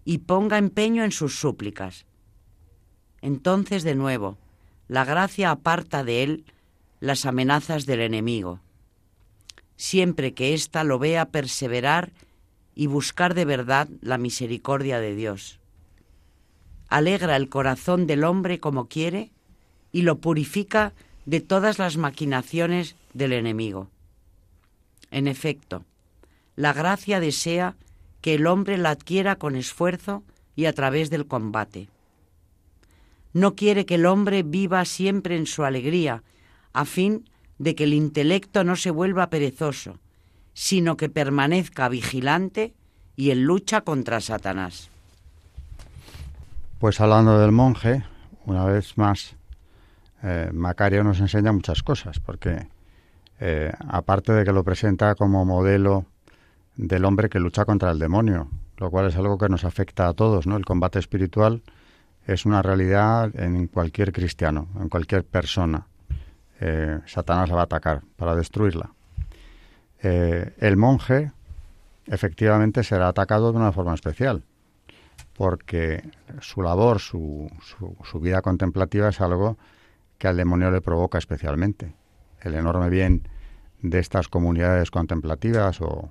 [SPEAKER 4] y ponga empeño en sus súplicas. Entonces, de nuevo, la gracia aparta de él las amenazas del enemigo, siempre que ésta lo vea perseverar y buscar de verdad la misericordia de Dios. Alegra el corazón del hombre como quiere y lo purifica de todas las maquinaciones del enemigo. En efecto, la gracia desea que el hombre la adquiera con esfuerzo y a través del combate. No quiere que el hombre viva siempre en su alegría, a fin de que el intelecto no se vuelva perezoso, sino que permanezca vigilante y en lucha contra Satanás.
[SPEAKER 2] Pues hablando del monje, una vez más, eh, Macario nos enseña muchas cosas, porque eh, aparte de que lo presenta como modelo del hombre que lucha contra el demonio, lo cual es algo que nos afecta a todos, ¿no? El combate espiritual es una realidad en cualquier cristiano, en cualquier persona. Eh, Satanás la va a atacar para destruirla. Eh, el monje efectivamente será atacado de una forma especial, porque su labor, su, su vida contemplativa es algo que al demonio le provoca especialmente. El enorme bien de estas comunidades contemplativas o,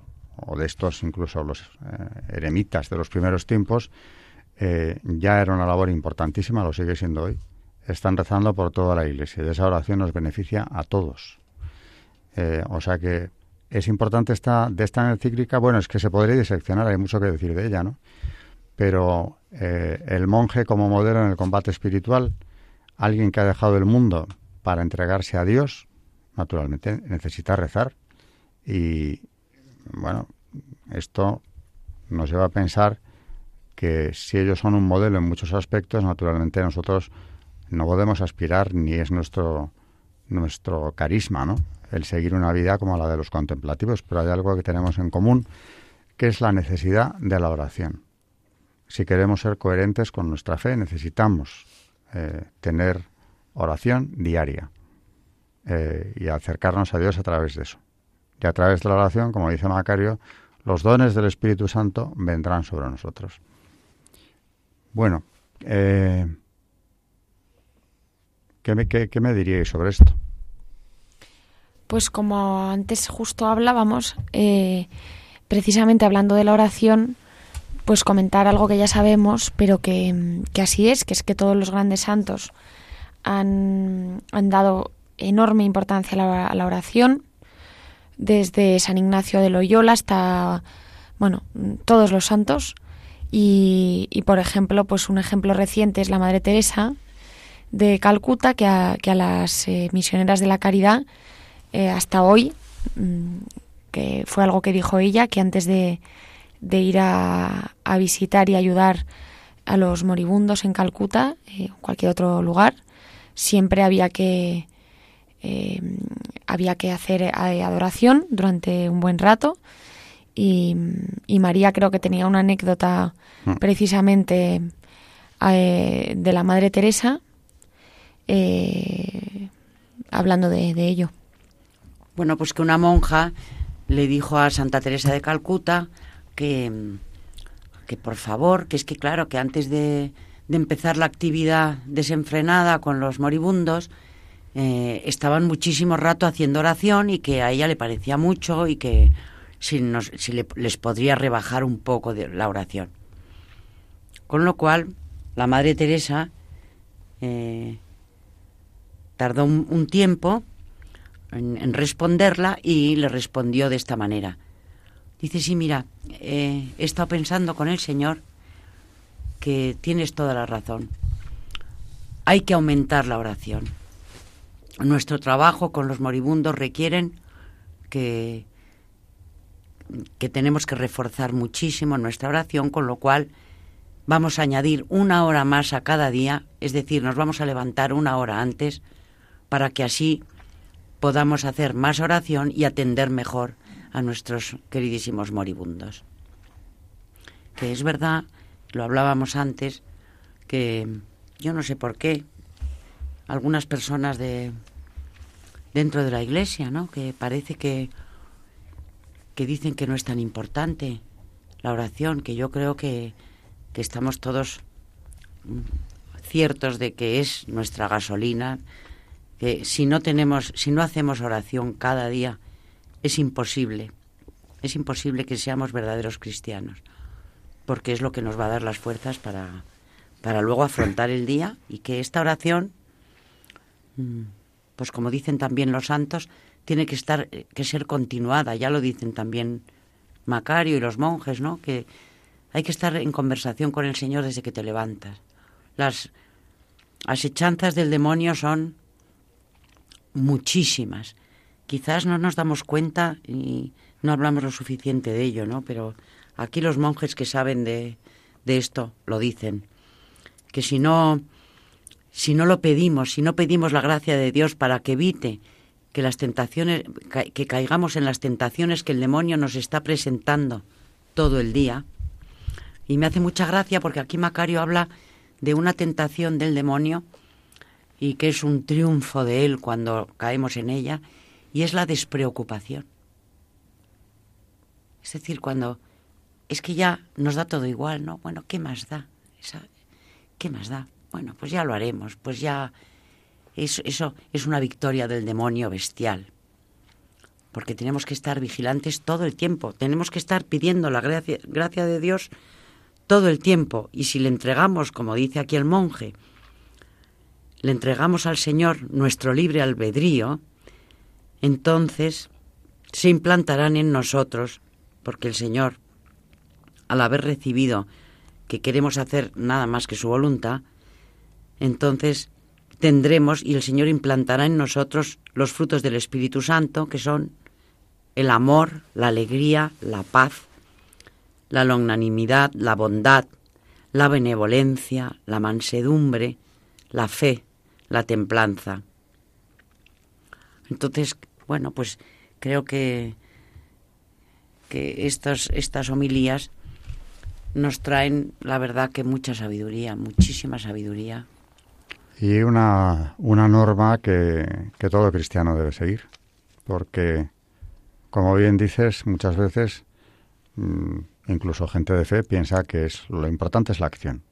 [SPEAKER 2] de estos incluso los eh, eremitas de los primeros tiempos, ya era una labor importantísima, lo sigue siendo hoy. Están rezando por toda la Iglesia y esa oración nos beneficia a todos. Eh, o sea que es importante esta, de esta encíclica, bueno, es que se podría diseccionar, hay mucho que decir de ella, ¿no? Pero eh, el monje como modelo en el combate espiritual, alguien que ha dejado el mundo para entregarse a Dios, naturalmente necesita rezar. Y bueno, esto nos lleva a pensar que si ellos son un modelo en muchos aspectos, naturalmente nosotros no podemos aspirar ni es nuestro nuestro carisma, ¿no? El seguir una vida como la de los contemplativos, pero hay algo que tenemos en común, que es la necesidad de la oración. Si queremos ser coherentes con nuestra fe, necesitamos eh, tener oración diaria eh, y acercarnos a Dios a través de eso. Y a través de la oración, como dice Macario, los dones del Espíritu Santo vendrán sobre nosotros. Bueno, eh, ¿qué, me, qué, me diríais sobre esto?
[SPEAKER 3] Pues como antes justo hablábamos, eh, precisamente hablando de la oración, pues comentar algo que ya sabemos, pero que, así es, que es que todos los grandes santos han, dado enorme importancia a la, oración, desde San Ignacio de Loyola hasta, bueno, todos los santos. Y, por ejemplo, pues un ejemplo reciente es la Madre Teresa de Calcuta, que a, que a las eh, misioneras de la caridad, eh, hasta hoy, mm, que fue algo que dijo ella, que antes de, de ir a, a, visitar y ayudar a los moribundos en Calcuta, eh, o cualquier otro lugar, siempre había que, había que hacer adoración durante un buen rato. Y, María creo que tenía una anécdota mm. precisamente de la Madre Teresa hablando de, de ello.
[SPEAKER 4] Bueno, pues que una monja le dijo a Santa Teresa de Calcuta que, que por favor, que es que claro, que antes de, empezar la actividad desenfrenada con los moribundos, eh, estaban muchísimo rato haciendo oración y que a ella le parecía mucho y que si, si les podría rebajar un poco de la oración. Con lo cual, la Madre Teresa eh, tardó un tiempo en, responderla y le respondió de esta manera. Dice, sí, mira, eh, he estado pensando con el Señor que tienes toda la razón. Hay que aumentar la oración. Nuestro trabajo con los moribundos requieren que, que tenemos que reforzar muchísimo nuestra oración, con lo cual vamos a añadir una hora más a cada día, es decir, nos vamos a levantar una hora antes para que así podamos hacer más oración y atender mejor a nuestros queridísimos moribundos. Que es verdad, lo hablábamos antes, que yo no sé por qué algunas personas de dentro de la iglesia, ¿no? Que parece que que dicen que no es tan importante la oración, que yo creo que, que estamos todos ciertos de que es nuestra gasolina, que si no tenemos, si no hacemos oración cada día, es imposible, es imposible que seamos verdaderos cristianos, porque es lo que nos va a dar las fuerzas para, para luego afrontar el día y que esta oración, mm, pues como dicen también los santos, tiene que estar, que ser continuada, ya lo dicen también Macario y los monjes, ¿no? Que hay que estar en conversación con el Señor desde que te levantas. Las asechanzas del demonio son muchísimas. Quizás no nos damos cuenta y no hablamos lo suficiente de ello, ¿no? Pero aquí los monjes que saben de, de esto lo dicen. Que si no, si no lo pedimos, si no pedimos la gracia de Dios para que evite que las tentaciones, que caigamos en las tentaciones que el demonio nos está presentando todo el día. Y me hace mucha gracia porque aquí Macario habla de una tentación del demonio y que es un triunfo de Él cuando caemos en ella, y es la despreocupación. Es decir, cuando es que ya nos da todo igual, ¿no? Bueno, ¿qué más da? ¿Qué más da? Bueno, pues ya lo haremos, pues ya eso, eso es una victoria del demonio bestial. Porque tenemos que estar vigilantes todo el tiempo, tenemos que estar pidiendo la gracia, gracia de Dios todo el tiempo. Y si le entregamos, como dice aquí el monje, le entregamos al Señor nuestro libre albedrío, entonces se implantarán en nosotros, porque el Señor, al haber recibido que queremos hacer nada más que su voluntad, entonces tendremos y el Señor implantará en nosotros los frutos del Espíritu Santo, que son el amor, la alegría, la paz, la longanimidad, la bondad, la benevolencia, la mansedumbre, la fe, la templanza. Entonces, bueno, pues creo que, que estas, estas homilías nos traen, la verdad, que mucha sabiduría, muchísima sabiduría.
[SPEAKER 2] Y una, una norma que, que todo cristiano debe seguir, porque, como bien dices, muchas veces mm, incluso gente de fe piensa que es lo importante es la acción.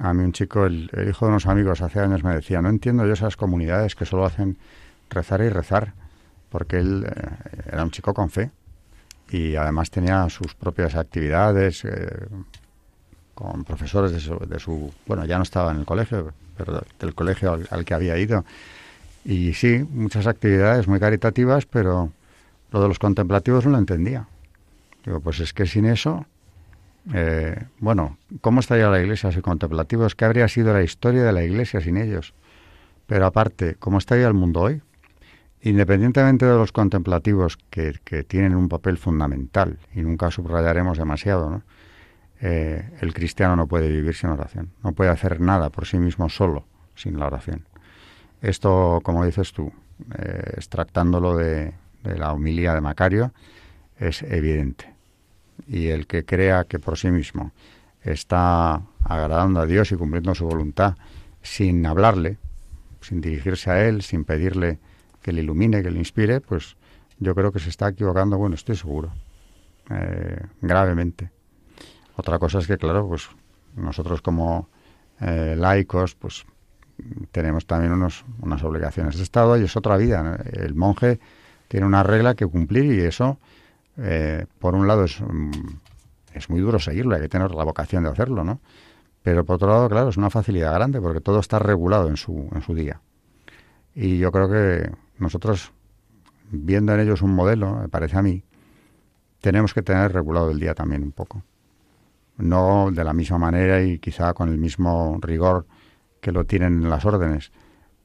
[SPEAKER 2] A mí un chico, el, hijo de unos amigos hace años me decía, no entiendo yo esas comunidades que solo hacen rezar y rezar, porque él eh, era un chico con fe y además tenía sus propias actividades eh, con profesores de su, de su, bueno, ya no estaba en el colegio, pero del colegio al, que había ido. Y sí, muchas actividades muy caritativas, pero lo de los contemplativos no lo entendía. Digo, pues es que sin eso, eh, bueno, ¿cómo estaría la iglesia sin contemplativos? ¿Qué habría sido la historia de la iglesia sin ellos? Pero aparte, ¿cómo estaría el mundo hoy? Independientemente de los contemplativos que, tienen un papel fundamental, y nunca subrayaremos demasiado. Eh, el cristiano no puede vivir sin oración, no puede hacer nada por sí mismo solo sin la oración. Esto, como dices tú, eh, extractándolo de, de la humilía de Macario, es evidente. Y el que crea que por sí mismo está agradando a Dios y cumpliendo su voluntad sin hablarle, sin dirigirse a Él, sin pedirle que le ilumine, que le inspire, pues yo creo que se está equivocando, bueno, estoy seguro, eh, gravemente. Otra cosa es que, claro, pues nosotros como eh, laicos, pues tenemos también unos, unas obligaciones de Estado y es otra vida. El monje tiene una regla que cumplir y eso eh, por un lado es, mm, es muy duro seguirlo, hay que tener la vocación de hacerlo, ¿no? Pero por otro lado, claro, es una facilidad grande porque todo está regulado en su, en su día. Y yo creo que nosotros, viendo en ellos un modelo, me parece a mí, tenemos que tener regulado el día también un poco. No de la misma manera y quizá con el mismo rigor que lo tienen las órdenes,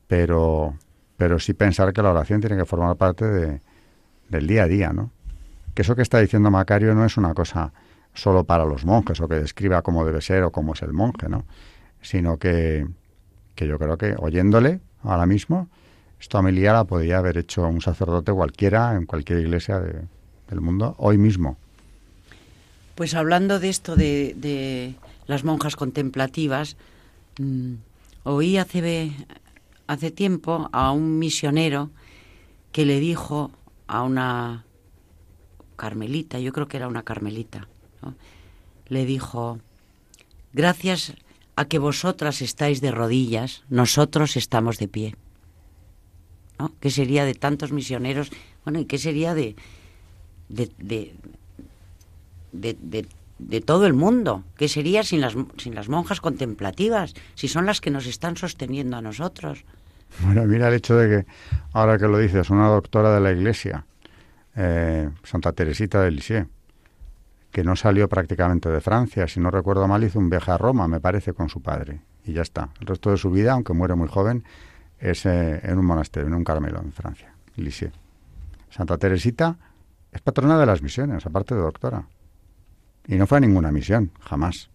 [SPEAKER 2] pero, pero sí pensar que la oración tiene que formar parte de, del día a día, ¿no? Que eso que está diciendo Macario no es una cosa solo para los monjes o que describa cómo debe ser o cómo es el monje, ¿no? Sino que, que yo creo que oyéndole ahora mismo, esta homilía la podría haber hecho un sacerdote cualquiera en cualquier iglesia del mundo hoy mismo.
[SPEAKER 4] Pues hablando de esto de, de las monjas contemplativas, mm, oí hace, hace tiempo a un misionero que le dijo a una carmelita, yo creo que era una carmelita, le dijo, gracias a que vosotras estáis de rodillas, nosotros estamos de pie. ¿No? ¿Qué sería de tantos misioneros? Bueno, ¿y qué sería de, de, de, de, de todo el mundo? ¿Qué sería sin las, sin las monjas contemplativas, si son las que nos están sosteniendo a nosotros?
[SPEAKER 2] Bueno, mira el hecho de que, ahora que lo dices, una doctora de la Iglesia, eh, Santa Teresita de Lisieux, que no salió prácticamente de Francia, si no recuerdo mal, hizo un viaje a Roma, me parece, con su padre. Y ya está. El resto de su vida, aunque muere muy joven, es eh, en un monasterio, en un Carmelo, en Francia, Lisieux. Santa Teresita es patrona de las misiones, aparte de doctora. Y no fue a ninguna misión, jamás.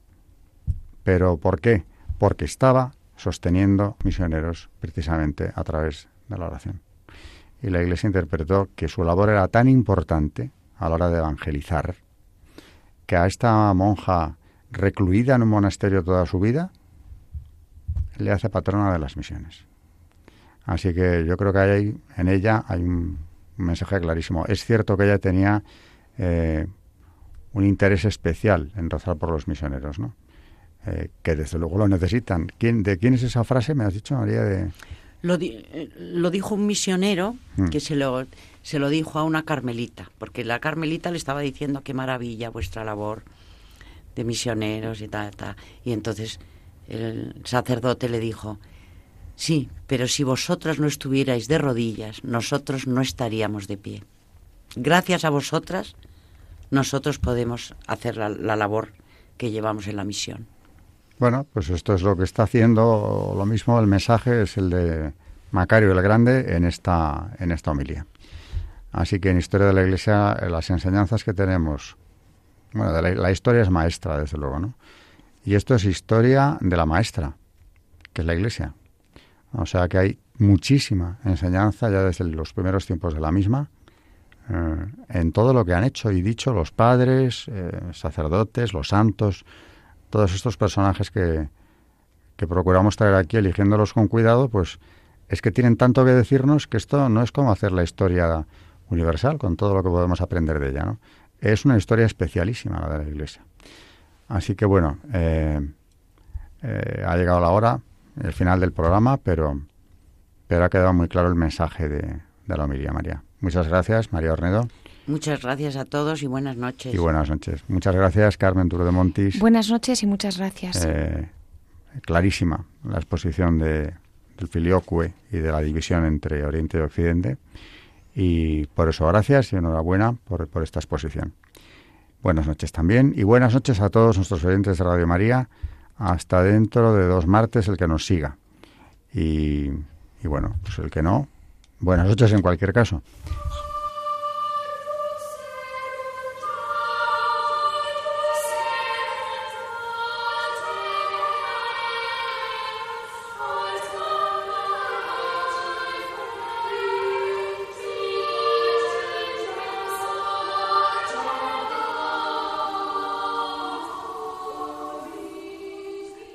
[SPEAKER 2] ¿Pero por qué? Porque estaba sosteniendo misioneros precisamente a través de la oración y la Iglesia interpretó que su labor era tan importante a la hora de evangelizar que a esta monja recluida en un monasterio toda su vida le hace patrona de las misiones. Así que yo creo que hay, en ella hay un, mensaje clarísimo. Es cierto que ella tenía eh, un interés especial en rezar por los misioneros, ¿no? Eh, que desde luego lo necesitan. ¿Quién, ¿De quién es esa frase? Me has dicho, María, de...
[SPEAKER 4] Lo, lo dijo un misionero mm. que se lo, se lo dijo a una carmelita, porque la carmelita le estaba diciendo qué maravilla vuestra labor de misioneros y tal, tal. Y entonces el sacerdote le dijo, sí, pero si vosotras no estuvierais de rodillas, nosotros no estaríamos de pie. Gracias a vosotras, nosotros podemos hacer la, la labor que llevamos en la misión.
[SPEAKER 2] Bueno, pues esto es lo que está haciendo lo mismo, el mensaje es el de Macario el Grande en esta, en esta homilía. Así que en Historia de la Iglesia eh, las enseñanzas que tenemos, bueno, la, historia es maestra, desde luego, ¿no? Y esto es historia de la maestra, que es la Iglesia. O sea que hay muchísima enseñanza ya desde los primeros tiempos de la misma, eh, en todo lo que han hecho y dicho los padres, eh, sacerdotes, los santos, todos estos personajes que, que procuramos traer aquí, eligiéndolos con cuidado, pues es que tienen tanto que decirnos que esto no es como hacer la historia universal, con todo lo que podemos aprender de ella, ¿no? Es una historia especialísima la de la Iglesia. Así que bueno, eh, eh, ha llegado la hora, el final del programa, pero, pero ha quedado muy claro el mensaje de, de la homilía, María. Muchas gracias, María Ornedo.
[SPEAKER 4] Muchas gracias a todos y buenas noches.
[SPEAKER 2] Y buenas noches. Muchas gracias, Carmen Turo de Montis.
[SPEAKER 3] Buenas noches y muchas gracias.
[SPEAKER 2] Eh, clarísima la exposición de, del filioque y de la división entre Oriente y Occidente. Y por eso gracias y enhorabuena por, por esta exposición. Buenas noches también y buenas noches a todos nuestros oyentes de Radio María. Hasta dentro de dos martes el que nos siga. Y, y bueno, pues el que no, buenas noches en cualquier caso.